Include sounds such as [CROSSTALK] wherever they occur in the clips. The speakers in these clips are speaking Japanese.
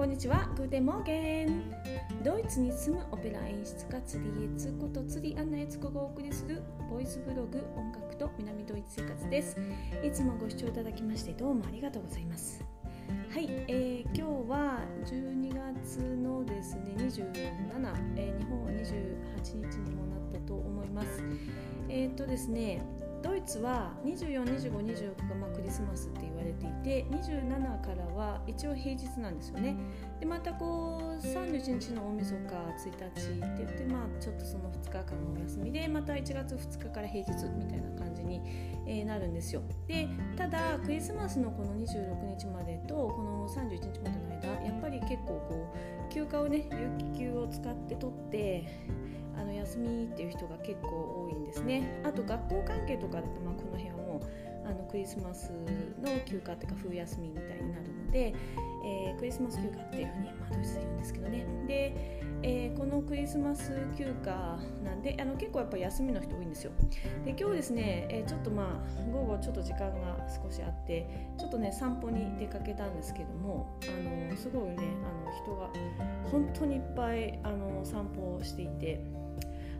こんにちは。 Guten Morgen。ドイツに住むオペラ演出家釣りエツこと釣りアンナエツコがお送りするボイスブログ音楽と南ドイツ生活です。いつもご視聴いただきましてどうもありがとうございます。はい、えー、今日は12月のですね27、えー、日本は28日にもなったと思います。えー、っとですねドイツは24、25、26がまあクリスマスって言われていて27からは一応平日なんですよね。でまたこう31日の大晦日1日って言ってまあちょっとその2日間のお休みでまた1月2日から平日みたいな感じに、え、なるんですよ。でただクリスマスのこの26日までとこの31日までの間やっぱり結構こう休暇をね有給を使って取ってあの休みっていう人が結構多いんですね。あと学校関係とかだと、まあ、この辺はもうあのクリスマスの休暇っていうか冬休みみたいになるので、えー、クリスマス休暇っていうふうに、まあ、ドイツで言うんですけどね。で、えー、このクリスマス休暇なんであの結構やっぱ休みの人多いんですよ。で今日ですね、えー、ちょっとまあ午後ちょっと時間が少しあってちょっとね散歩に出かけたんですけどもあのすごいねあの人が本当にいっぱいあの散歩をしていて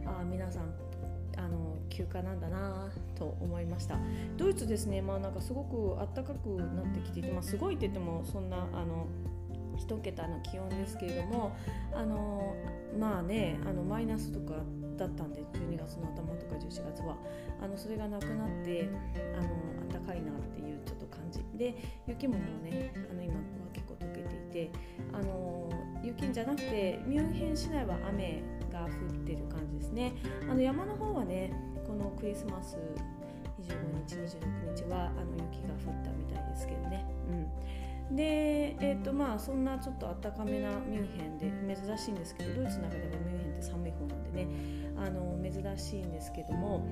あ皆さんあの休暇なんだなと思いました。ドイツですねまあなんかすごく暖かくなってきていて、まあ、すごいって言ってもそんなあの1桁の気温ですけれどもあのまあねあのマイナスとかだったんで12月の頭とか11月は。あのそれがなくなってあの暖かいなっていうちょっと感じ。で雪ももうねあの今は結構溶けていてあの雪じゃなくてミュンヘン市内は雨が降ってる感じですね。あの山の方はねこのクリスマス25日26日はあの雪が降ったみたいですけどね、うん、でえ、ー、とまあそんなちょっと暖かめなミュンヘンで珍しいんですけどドイツの中ではミュンヘンって寒い方なんでねあの珍しいんですけども、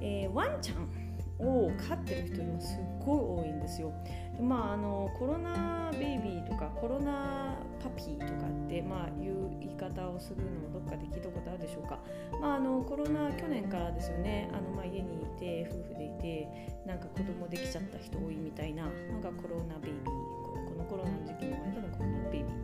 えー、ワンちゃんを飼ってる人今すっごい多いんですよ。でまあ、あのコロナベイビーとかコロナパピーとかって、まあ、いう言い方をするのもどっかで聞いたことあるでしょうか、まあ、あのコロナ去年からですよね。あの、まあ、家にいて夫婦でいてなんか子供できちゃった人多いみたいなのがコロナベイビ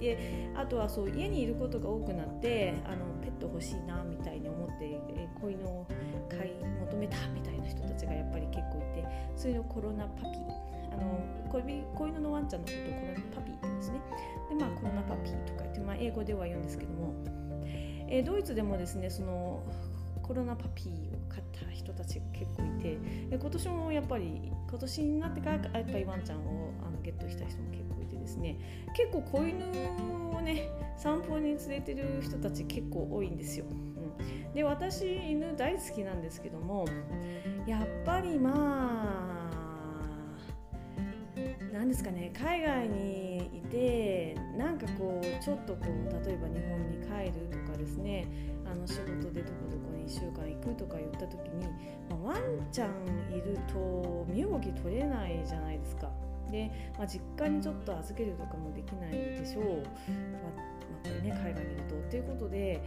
であとはそう家にいることが多くなってあのペット欲しいなみたいに思って、え子犬を買い求めたみたいな人たちがやっぱり結構いてそういうのコロナパピー。あの子犬のワンちゃんのことをコロナパピーって言うんですね。でまあコロナパピーとか言って、まあ、英語では言うんですけども、えー、ドイツでもですねそのコロナパピーを飼った人たちが結構いてで今年もやっぱり今年になってからやっぱりワンちゃんをあのゲットした人も結構いてですね結構子犬をね散歩に連れてる人たち結構多いんですよ。うん、で私犬大好きなんですけどもやっぱりまあ何ですかね海外にいてなんかこうちょっとこう例えば日本に帰るとかですねあの仕事でどこどこに1週間行くとか言った時に、まあ、ワンちゃんいると身動き取れないじゃないですか。で、まあ、実家にちょっと預けるとかもできないでしょう、まあ、まあ、これね海外にいると。ということで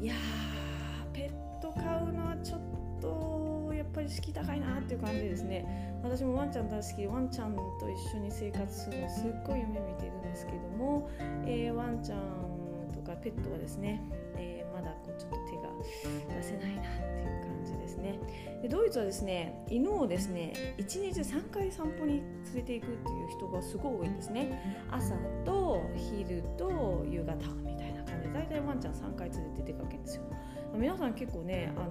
いやーペット飼うのはちょっとぱり敷居高いなっていう感じですね。私もワンちゃん大好きワンちゃんと一緒に生活するのすっごい夢見てるんですけども、えー、ワンちゃんとかペットはですね、えー、まだこうちょっと手が出せないなっていう感じですね。でドイツはですね犬をですね1日3回散歩に連れていくっていう人がすごい多いんですね。朝と昼と夕方みたいな感じで大体ワンちゃん3回連れて出かけるんですよ。皆さん結構ねあの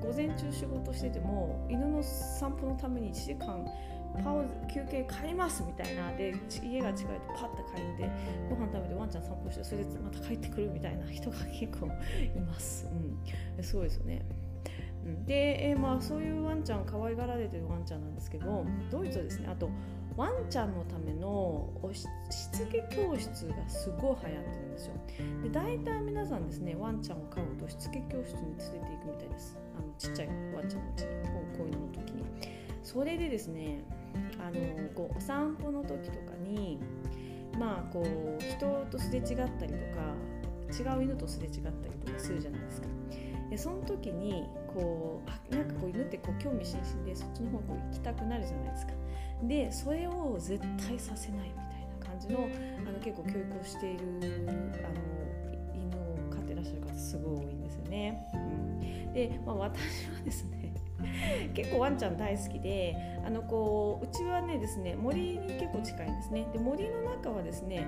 午前中仕事してても犬の散歩のために1時間パウ休憩買いますみたいなで家が近いとパッと帰ってご飯食べてワンちゃん散歩してそれでまた帰ってくるみたいな人が結構います、うん、すごいですよね。で、え、まあそういうワンちゃん可愛がられてるワンちゃんなんですけどドイツはですねあとワンちゃんのためのしつけ教室がすごい流行ってるんですよ。で大体皆さんですねワンちゃんを飼うとしつけ教室に連れていくみたいです。あのちっちゃいワンちゃんのうちにこういうのの時に。それでですねあのこうお散歩の時とかにまあこう人とすれ違ったりとか違う犬とすれ違ったりとかするじゃないですか。でその時にこうなんかこう犬ってこう興味津々でそっちの方向行きたくなるじゃないですか。でそれを絶対させないみたいな感じのあの結構教育をしているあの犬を飼ってらっしゃる方すごい多いんですよね。うん、で、まあ、私はですね [LAUGHS] 結構ワンちゃん大好きであのこううちはねですね森に結構近いんですねで森の中はですね、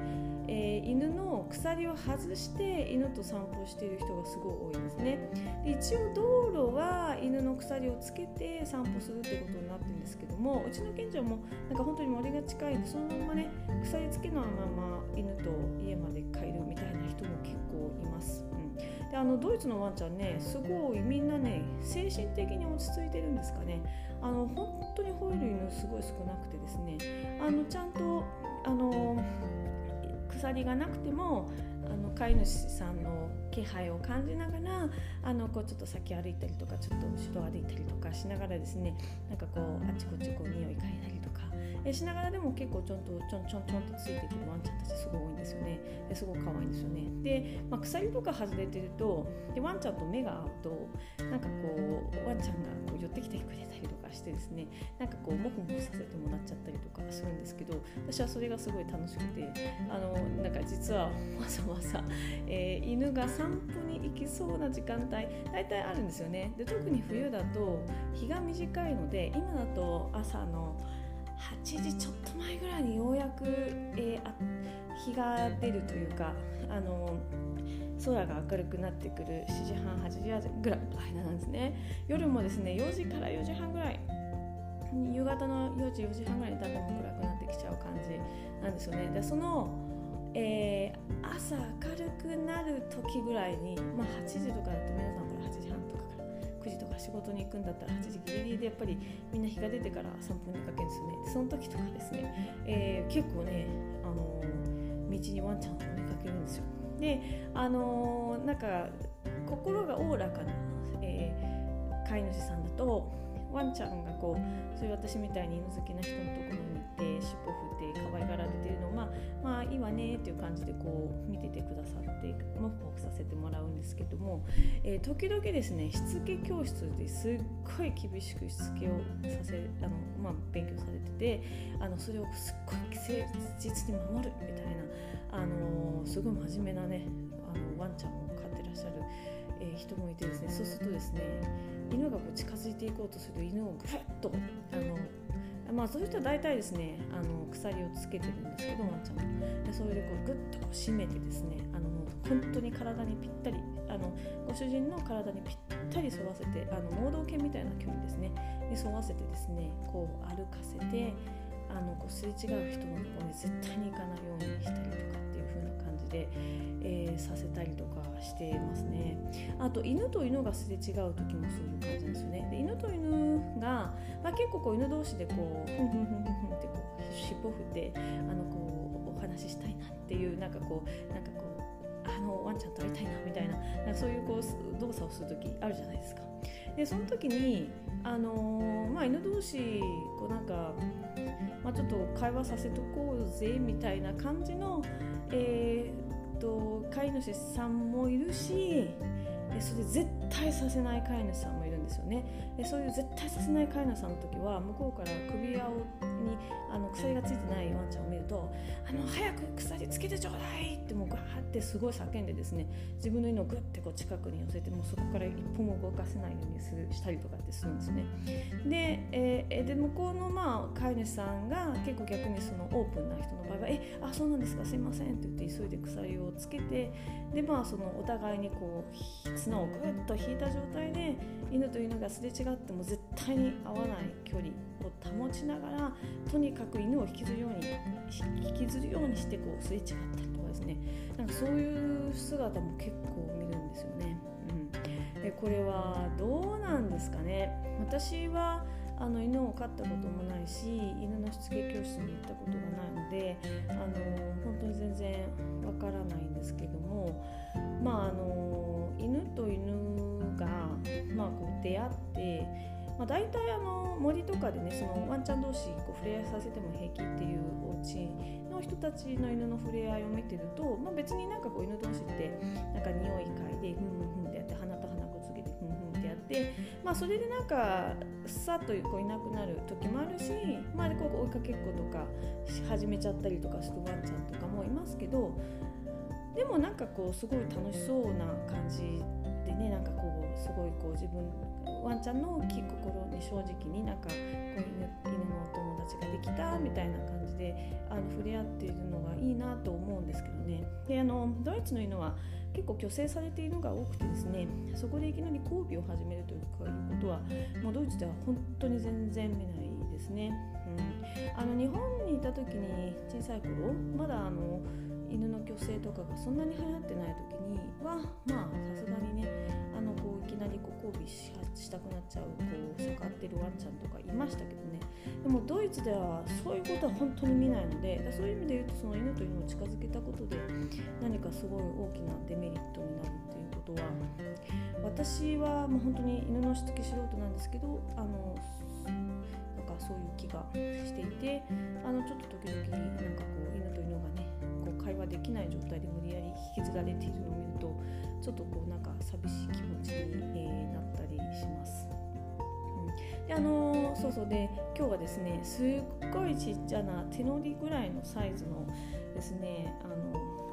えー、犬の鎖を外して犬と散歩している人がすごい多いんですね。で一応道路は犬の鎖をつけて散歩するってことになってるんですけどもうちの近所もなんか本当に森が近いんでそのままね鎖つけのまま犬と家まで帰るみたいな人も結構います、うん。であのドイツのワンちゃんねすごいみんなね精神的に落ち着いてるんですかね。あの本当に吠える犬すごい少なくてですねあのちゃんとあの鎖がなくてもあの飼い主さんの気配を感じながらあのこうちょっと先歩いたりとかちょっと後ろ歩いたりとかしながらですねなんかこうあちこちこう匂い嗅いだりえしながらでも結構ちょんとちょんちょんちょんとついてくるワンちゃんたちすごい多いんですよね。ですごい可愛いんですよね。で、まあ、鎖とか外れてるとでワンちゃんと目が合うとなんかこうワンちゃんがこう寄ってきてくれたりとかしてですね。なんかこうモフモフさせてもらっちゃったりとかするんですけど私はそれがすごい楽しくて。あのなんか実はわざわざ、えー、犬が散歩に行きそうな時間帯大体あるんですよね。で特に冬だと日が短いので今だと朝の8時ちょっと前ぐらいにようやく、えー、日が出るというかあの空が明るくなってくる7時半8時ぐらいの間なんですね。夜もですね4時から4時半ぐらい夕方の4時4時半ぐらいにだんだん暗くなってきちゃう感じなんですよね。でその、えー、朝明るくなる時ぐらいに、まあ、8時とかだと皆さんこれ8時半9時とか仕事に行くんだったら8時ギリギリでやっぱりみんな日が出てから散歩にかけるんですよね。でその時とかですね、えー、結構ね、あのー、道にワンちゃんを見かけるんですよ。であのー、なんか心がおおらかな、えー、飼い主さんだとワンちゃんがこうそういう私みたいに犬好きな人のところに行って尻尾振って可愛がられているのをまあまあいいわねっていう感じでこう見ててくださってモフモフさせてもらうんですけども、えー、時々ですねしつけ教室ですっごい厳しくしつけをさせあの、まあ、勉強されててあのそれをすっごい誠実に守るみたいな、あのー、すごい真面目なねあのワンちゃんを飼ってらっしゃる、えー、人もいてですねそうするとですね犬がこう近づいていこうとすると犬をぐっとあのまあそういう人は大体ですねあの鎖をつけてるんですけどワンちゃんでそれでこうグッとこう締めてですねあのもう本当に体にぴったりあのご主人の体にぴったり沿わせてあの盲導犬みたいな距離ですねに沿わせてですねこう歩かせてあのこうすれ違う人のところに絶対に行かないようにしてさせたりとかしてますねあと犬と犬がすれ違う時もそういう感じなんですよねで犬と犬が、まあ、結構こう犬同士でこうふんふんふんふんってこう尻尾振ってあのこうお話ししたいなっていうなんかこうなんかこうあのワンちゃんと会いたいなみたいななんかそういうこう動作をする時あるじゃないですか。でその時にあのー、まあ、犬同士こうなんか、まあ、ちょっと会話させとこうぜみたいな感じの、えー、と飼い主さんもいるしそれで絶対させない飼い主さんもいるんですよね。でそういう絶対させない飼い主さんの時は向こうから首輪にあの鎖がついてないワンちゃんを見ると「あの早く鎖つけてちょうだい!」ってもうガーってすごい叫んでですね自分の犬をグッてこう近くに寄せてもうそこから一歩も動かせないようにするしたりとかってするんですねで,、えー、で向こうのまあ飼い主さんが結構逆にそのオープンな人の場合は「えあそうなんですかすいません」って言って急いで鎖をつけてでまあそのお互いにこう綱をぐっと引いた状態で犬と犬がすれ違っても絶対に合わない距離を保ちながらとにかく犬を引きずるように引きずるようにしてこうすれ違ったりとかですね。なんかそういう姿も結構見るんですよね。うん、でこれはどうなんですかね。私はあの犬を飼ったこともないし犬のしつけ教室に行ったことがないのであの本当に全然わからないんですけどもまああの犬と犬が、まあ、こう出会って、まあ、大体あの森とかでねそのワンちゃん同士こう触れ合いさせても平気っていうお家の人たちの犬の触れ合いを見てると、まあ、別になんかこう犬同士ってなんか匂い嗅いでふんふんふんってやって鼻と鼻くっつけてふんふんってやって、まあ、それでなんかさっとこういなくなる時もあるし、まあ、こう追いかけっことか始めちゃったりとかするワンちゃんとかもいますけどでもなんかこうすごい楽しそうな感じでねなんかこうすごいこう自分ワンちゃんの大きい心に正直になんかこう犬犬のお友達ができたみたいな感じであの触れ合っているのがいいなと思うんですけどねであのドイツの犬は結構虚勢されているのが多くてですねそこでいきなり交尾を始めるということはもうドイツでは本当に全然見ないですね。うん、あの日本にいた時に小さい頃まだあの犬の虚勢とかがそんなに流行ってない時にはまあしたくなっちゃうこう盛ってるワンちゃんとかいましたけどね。でもドイツではそういうことは本当に見ないのでそういう意味で言うとその犬と犬を近づけたことで何かすごい大きなデメリットになるっていうことは私はもう本当に犬のしつけ素人なんですけどあのなんかそういう気がしていてあのちょっと時々できない状態で無理やり引きずられているのを見るとちょっとこうなんか寂しい気持ちに、えー、なったりします。うん、であのー、そうそうで今日はですねすっごいちっちゃな手のりぐらいのサイズのですねあの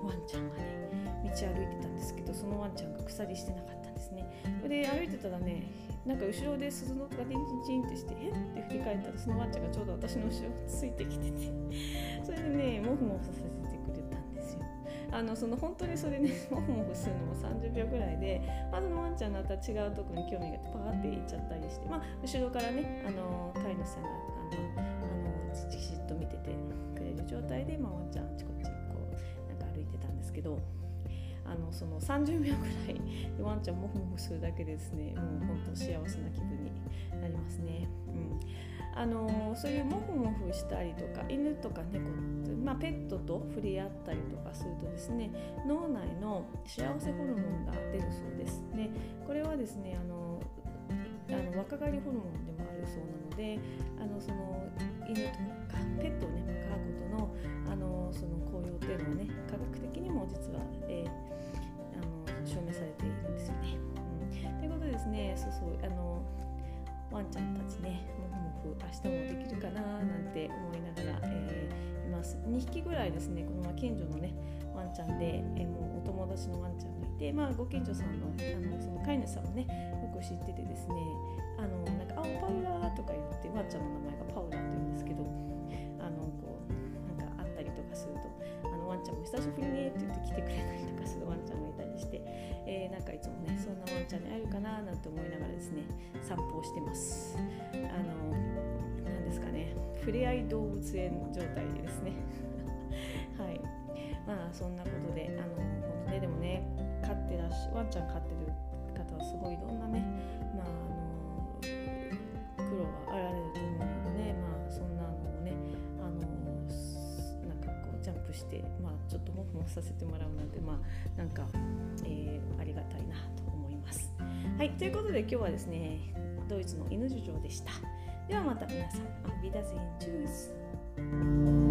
ワンちゃんがね道歩いてたんですけどそのワンちゃんが鎖してなかったんですね。で歩いてたらねなんか後ろで鈴の音がチンチンってしてえ？って振り返ったらそのワンちゃんがちょうど私の後ろについてきててそれでねモフモフさせてあのその本当にそれね [LAUGHS] モフモフするのも30秒ぐらいで、まあ、そのワンちゃんのった違うとこに興味があってパーっていっちゃったりして、まあ、後ろからねあの飼い主さんがあのあのじっと見ててくれる状態で、まあ、ワンちゃんあちこちこうなんか歩いてたんですけど。あのその30秒ぐらいでワンちゃんモフモフするだけでですねもう本当幸せな気分になりますね。うんあのそういうモフモフしたりとか犬とか猫、まあ、ペットと触れ合ったりとかするとですね脳内の幸せホルモンが出るそうです。でこれはですねあのあの若返りホルモンでもあるそうなのであのその犬とかペットをね飼うことのあのその効用っていうのは近所のねワンちゃんで、えー、もうお友達のワンちゃんがいて、まあ、ご近所さんのあのその飼い主さんもねよく知っててですねあのなんか「あパウラー」とか言ってワンちゃんの名前がパウラーというんですけどあのこうなんか会ったりとかすると「あのワンちゃんも久しぶりね」って言って来てくれたりとかするワンちゃんがいたりして、えー、なんかいつもねそんなワンちゃんに会えるかななんて思いながらですね散歩をしてます。あのですかね触れ合い動物園状態ですねまあそんなことであの本当ねでもね飼ってらっしワンちゃん飼ってる方はすごいいろんなねまああの苦労があられると思うのでねまあそんなのをねあのなんかこうジャンプしてまあちょっとモフモフさせてもらうなんてまあなんか、えー、ありがたいなと思います。はいということで今日はですねドイツの犬事情でした。ではまた皆さん、アビダゼンチュース。